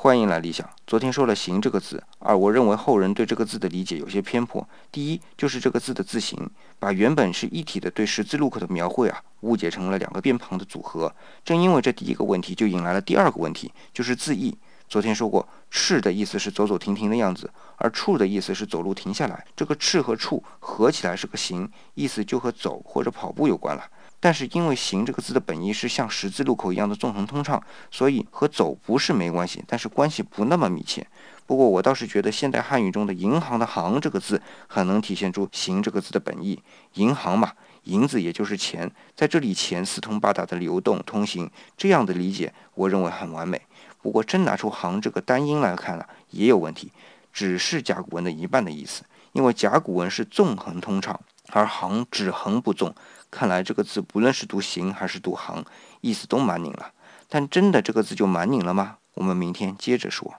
欢迎来理想。昨天说了“行”这个字，而我认为后人对这个字的理解有些偏颇。第一，就是这个字的字形，把原本是一体的对十字路口的描绘啊，误解成了两个边旁的组合。正因为这第一个问题，就引来了第二个问题，就是字义。昨天说过，“赤”的意思是走走停停的样子，而“处”的意思是走路停下来。这个“赤”和“处”合起来是个“行”，意思就和走或者跑步有关了。但是因为“行”这个字的本意是像十字路口一样的纵横通畅，所以和走不是没关系，但是关系不那么密切。不过我倒是觉得现代汉语中的“银行”的“行”这个字很能体现出“行”这个字的本意。银行嘛，银子也就是钱，在这里钱四通八达的流动通行，这样的理解我认为很完美。不过真拿出“行”这个单音来看了，也有问题，只是甲骨文的一半的意思，因为甲骨文是纵横通畅，而“行”只横不纵。看来这个字不论是读行还是读行，意思都蛮拧了。但真的这个字就蛮拧了吗？我们明天接着说。